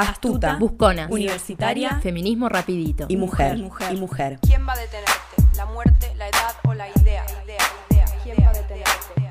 astuta, buscona, universitaria, feminismo rapidito y mujer, y mujer. ¿Quién va a detenerte? ¿La muerte, la edad o la idea.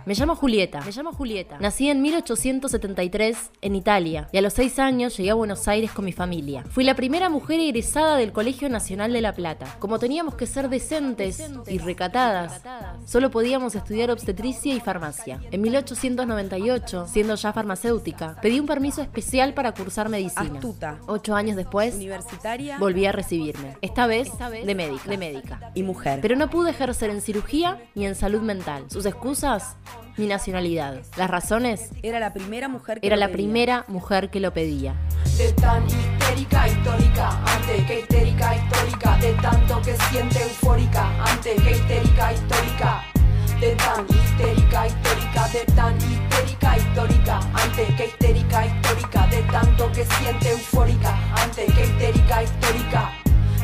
Me llamo Julieta. Me llamo Julieta. Nací en 1873 en Italia y a los 6 años llegué a Buenos Aires con mi familia. Fui la primera mujer egresada del Colegio Nacional de La Plata. Como teníamos que ser decentes y recatadas, solo podíamos estudiar obstetricia y farmacia. En 1898, siendo ya farmacéutica, pedí un permiso especial para cursar medicina. Astuta, Ocho años después, universitaria volví a recibirme. Esta vez, de médica. De médica. y mujer. Pero no pude ejercer en cirugía ni en salud mental. Sus excusas, mi nacionalidad. Las razones, Era la primera mujer que era lo la pedía. primera mujer que lo pedía. De tan histérica, histórica, antes que histérica, histórica, de tanto que siente eufórica, antes que histérica, histórica, de tan histérica, histórica, de tan histérica, histórica, antes que histérica, histórica, de tanto que siente eufórica, antes que histérica, histórica,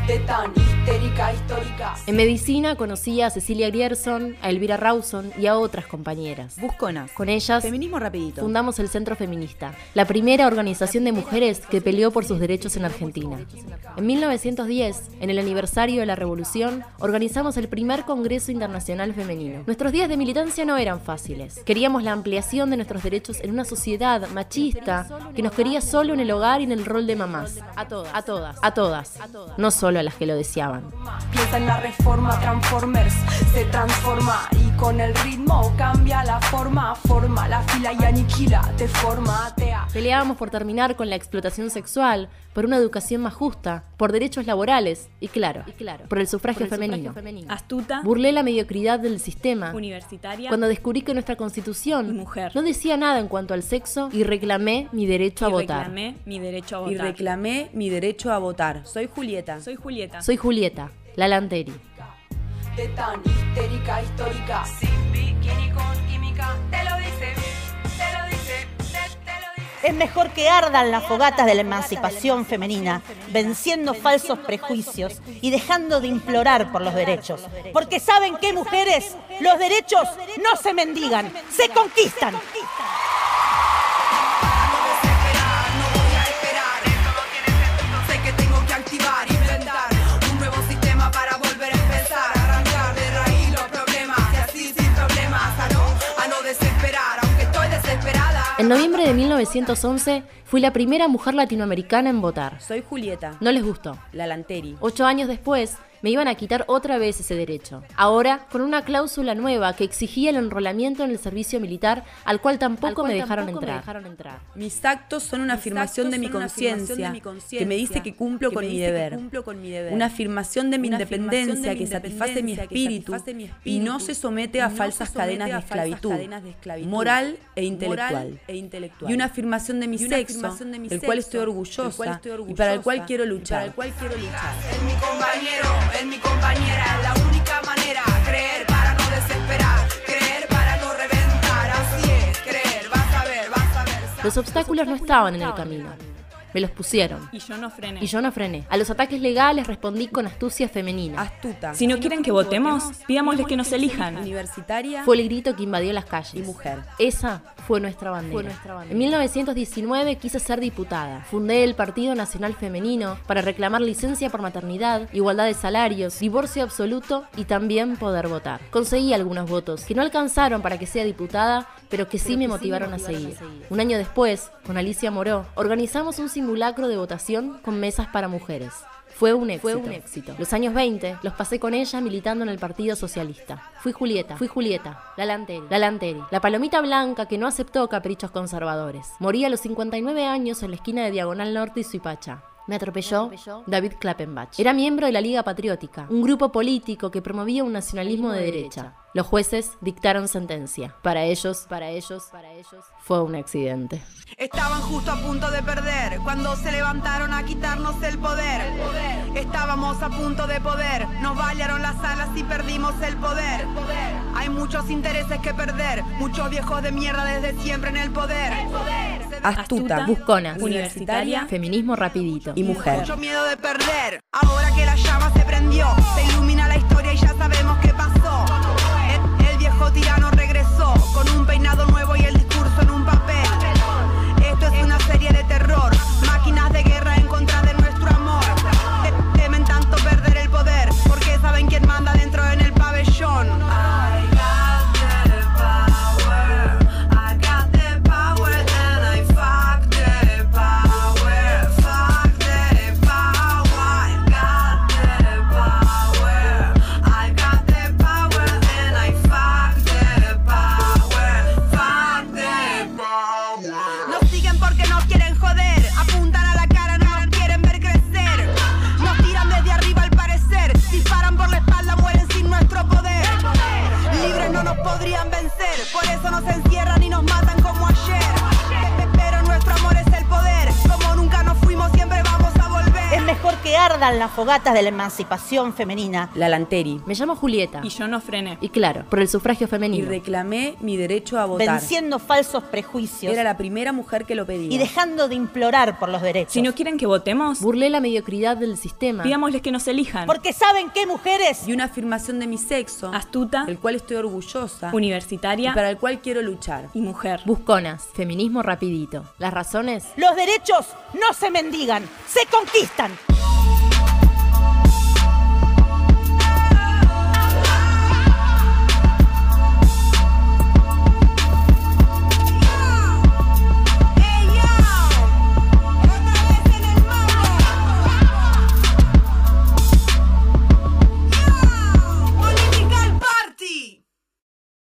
de tan histérica, histórica. En medicina conocí a Cecilia Grierson, a Elvira Rawson y a otras compañeras. Busconas. Con ellas Feminismo rapidito. fundamos el Centro Feminista, la primera organización de mujeres que peleó por sus derechos en Argentina. En 1910, en el aniversario de la Revolución, organizamos el primer Congreso Internacional Femenino. Nuestros días de militancia no eran fáciles. Queríamos la ampliación de nuestros derechos en una sociedad machista que nos quería solo en el hogar y en el rol de mamás. A todas, a todas, a todas, no solo a las que lo deseaban. Piensa en la reforma, Transformers se transforma y con el ritmo cambia la forma, forma y aniquila, te forma, atea. Peleábamos por terminar con la explotación sexual, por una educación más justa, por derechos laborales y claro, por el sufragio, femenino. astuta, Burlé la mediocridad del sistema universitaria, cuando descubrí que nuestra constitución Y mujer. no decía nada en cuanto al sexo y reclamé mi derecho a y votar. reclamé mi derecho a Y votar. reclamé mi derecho a votar. Soy Julieta. Soy Julieta. Soy Julieta, la Lanteri. De tan histérica, histórica. Sin Es mejor que ardan las fogatas de la emancipación femenina, venciendo falsos prejuicios y dejando de implorar por los derechos. Porque saben que mujeres, los derechos no se mendigan, se conquistan. En noviembre de 1911 fui la primera mujer latinoamericana en votar. Soy Julieta. No les gustó. La Lanteri. Ocho años después, me iban a quitar otra vez ese derecho. Ahora, con una cláusula nueva que exigía el enrolamiento en el servicio militar, al cual tampoco, me, dejaron entrar. Mis actos son una afirmación de mi conciencia que me dice que cumplo con mi deber. Una afirmación de mi independencia que satisface mi espíritu y no se somete a falsas cadenas de esclavitud moral e intelectual. Y una afirmación de mi sexo, del cual estoy orgullosa y para el cual quiero luchar. Es mi compañero, es mi compañera, Los obstáculos no estaban en el camino. Me los pusieron. Y yo no frené. Y yo no frené. A los ataques legales respondí con astucia femenina. Astuta. Si no quieren que votemos, pidámosles que nos elijan. Universitaria Fue el grito que invadió las calles. y mujer. Esa fue nuestra bandera. En 1919 quise ser diputada. Fundé el Partido Nacional Femenino para reclamar licencia por maternidad, igualdad de salarios, divorcio absoluto y también poder votar. Conseguí algunos votos que no alcanzaron para que sea diputada, pero que sí me motivaron a seguir. Un año después, con Alicia Moró, organizamos un simulacro de votación con mesas para mujeres. Fue un éxito. Fue un éxito. Los años 20 los pasé con ella militando en el Partido Socialista. Fui Julieta, fui Julieta, la Lanteri, la Lanteri, la palomita blanca que no aceptó caprichos conservadores. Morí a los 59 años en la esquina de Diagonal Norte y Suipacha. Me atropelló David Klappenbach. Era miembro de la Liga Patriótica, un grupo político que promovía un nacionalismo de derecha. Los jueces dictaron sentencia. Para ellos, para ellos, para ellos, fue un accidente. Estaban justo a punto de perder cuando se levantaron a quitarnos el poder. Estábamos a punto de poder, nos bailaron las alas y perdimos el poder. Hay muchos intereses que perder, muchos viejos de mierda desde siempre en el poder. Astuta. Busconas, Universitaria. feminismo rapidito. Y mujer. Mucho miedo de perder. Ahora que la llama se prendió, se ilumina la historia y ya sabemos qué pasó. Tirano regresó con un peinado nuevo y el Por eso nos encierran y nos matan ardan las fogatas de la emancipación femenina. La Lanteri. Me llamo Julieta. Y yo no frené. Y claro, por el sufragio Y femenino. reclamé mi derecho a votar. Venciendo falsos prejuicios Era la primera mujer que lo pedía. y dejando de implorar por los derechos. Si no quieren que votemos, Burlé la mediocridad del sistema. pidámosles que nos elijan. Porque saben qué mujeres Y una afirmación de mi sexo, Astuta, del cual estoy orgullosa y universitaria para el cual quiero luchar. y mujer. Busconas. Feminismo rapidito. Las razones los derechos no se mendigan, se conquistan.